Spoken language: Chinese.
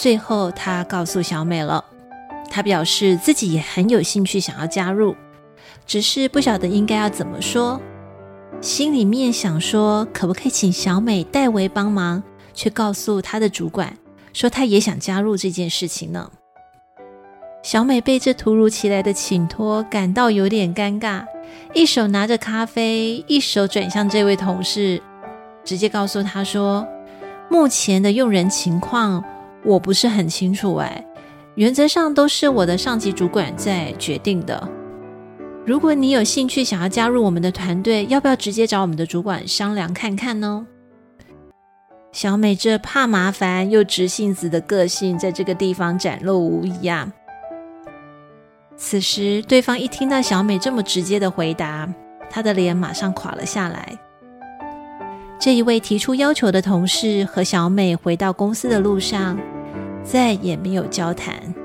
最后，他告诉小美了，他表示自己也很有兴趣想要加入，只是不晓得应该要怎么说，心里面想说可不可以请小美代为帮忙，却告诉他的主管说他也想加入这件事情呢。小美被这突如其来的请托感到有点尴尬，一手拿着咖啡，一手转向这位同事，直接告诉他说：“目前的用人情况我不是很清楚，哎，原则上都是我的上级主管在决定的。如果你有兴趣想要加入我们的团队，要不要直接找我们的主管商量看看呢？”小美这怕麻烦又直性子的个性，在这个地方展露无遗啊。此时，对方一听到小美这么直接的回答，他的脸马上垮了下来。这一位提出要求的同事和小美回到公司的路上，再也没有交谈。